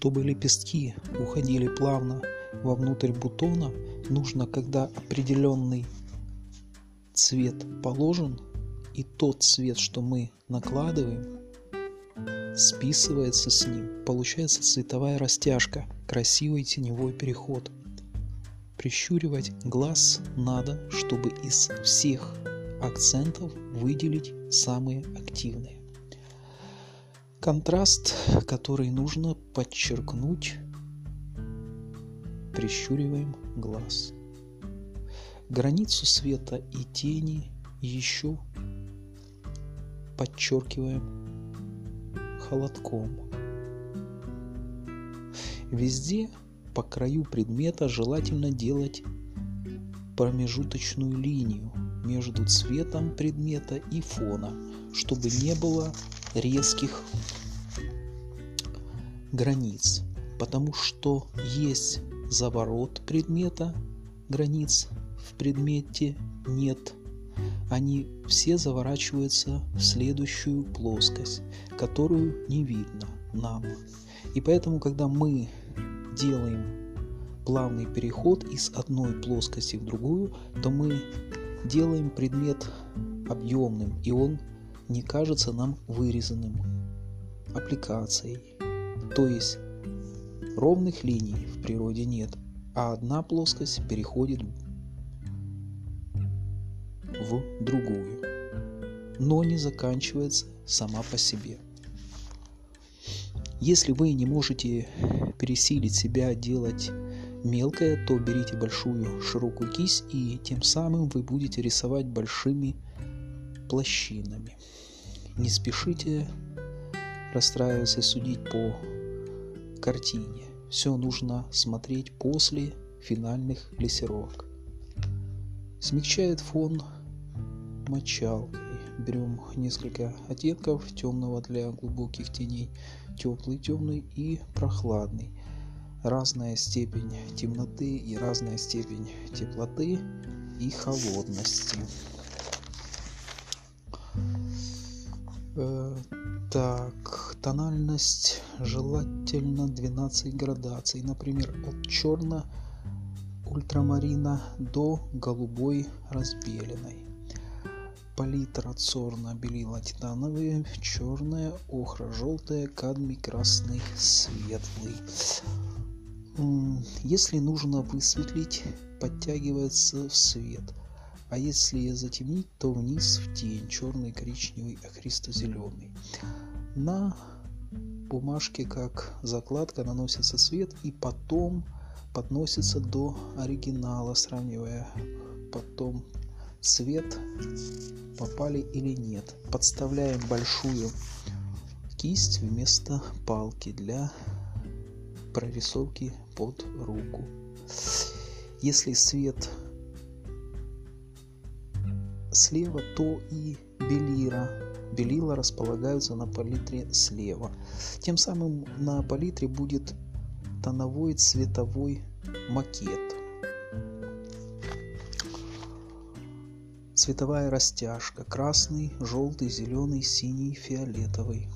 Чтобы лепестки уходили плавно вовнутрь бутона, нужно, когда определенный цвет положен, и тот цвет, что мы накладываем, списывается с ним. Получается цветовая растяжка, красивый теневой переход. Прищуривать глаз надо, чтобы из всех акцентов выделить самые активные. Контраст, который нужно подчеркнуть, прищуриваем глаз. Границу света и тени еще подчеркиваем холодком. Везде по краю предмета желательно делать промежуточную линию между цветом предмета и фона, чтобы не было резких границ, потому что есть заворот предмета, границ в предмете нет. Они все заворачиваются в следующую плоскость, которую не видно нам. И поэтому, когда мы делаем плавный переход из одной плоскости в другую, то мы делаем предмет объемным, и он не кажется нам вырезанным аппликацией. То есть ровных линий в природе нет, а одна плоскость переходит в другую, но не заканчивается сама по себе. Если вы не можете пересилить себя делать мелкое, то берите большую широкую кисть и тем самым вы будете рисовать большими площинами. Не спешите расстраиваться и судить по картине. Все нужно смотреть после финальных лессировок. Смягчает фон мочалкой. Берем несколько оттенков темного для глубоких теней, теплый, темный и прохладный. Разная степень темноты и разная степень теплоты и холодности. Так, тональность желательно 12 градаций. Например, от черно ультрамарина до голубой разбеленной. Палитра цорно белила титановые, черная, охра, желтая, кадмий, красный, светлый. Если нужно высветлить, подтягивается в свет – а если затемнить, то вниз в тень, черный, коричневый, охристо-зеленый. На бумажке как закладка наносится цвет и потом подносится до оригинала, сравнивая потом цвет попали или нет. Подставляем большую кисть вместо палки для прорисовки под руку. Если свет слева, то и белила. Белила располагаются на палитре слева. Тем самым на палитре будет тоновой цветовой макет. Цветовая растяжка. Красный, желтый, зеленый, синий, фиолетовый.